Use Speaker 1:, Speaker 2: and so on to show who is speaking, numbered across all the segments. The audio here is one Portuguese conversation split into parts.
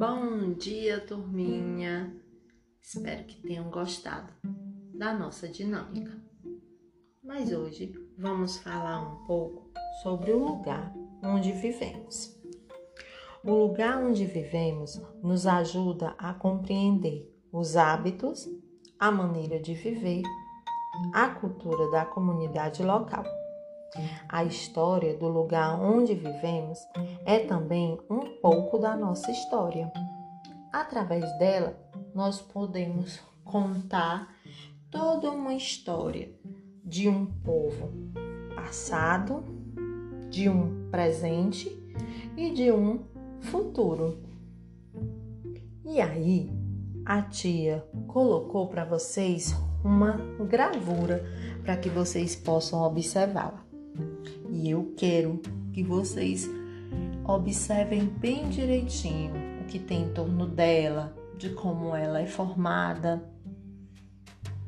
Speaker 1: Bom dia, turminha! Espero que tenham gostado da nossa dinâmica. Mas hoje vamos falar um pouco sobre o lugar onde vivemos. O lugar onde vivemos nos ajuda a compreender os hábitos, a maneira de viver, a cultura da comunidade local. A história do lugar onde vivemos é também um pouco da nossa história. Através dela, nós podemos contar toda uma história de um povo passado, de um presente e de um futuro. E aí, a tia colocou para vocês uma gravura para que vocês possam observá-la. E eu quero que vocês observem bem direitinho o que tem em torno dela, de como ela é formada,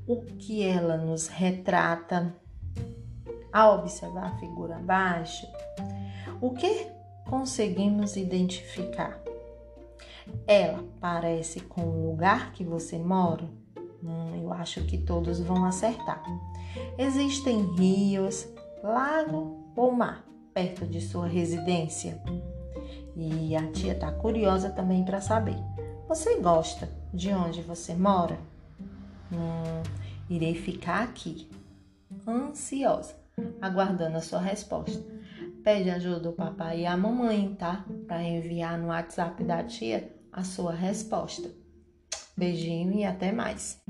Speaker 1: o que ela nos retrata. Ao observar a figura abaixo, o que conseguimos identificar? Ela parece com o lugar que você mora? Hum, eu acho que todos vão acertar. Existem rios, lago ou mar perto de sua residência? E a tia tá curiosa também para saber. Você gosta de onde você mora? Hum, irei ficar aqui, ansiosa, aguardando a sua resposta. Pede ajuda ao papai e à mamãe, tá? Para enviar no WhatsApp da tia a sua resposta. Beijinho e até mais.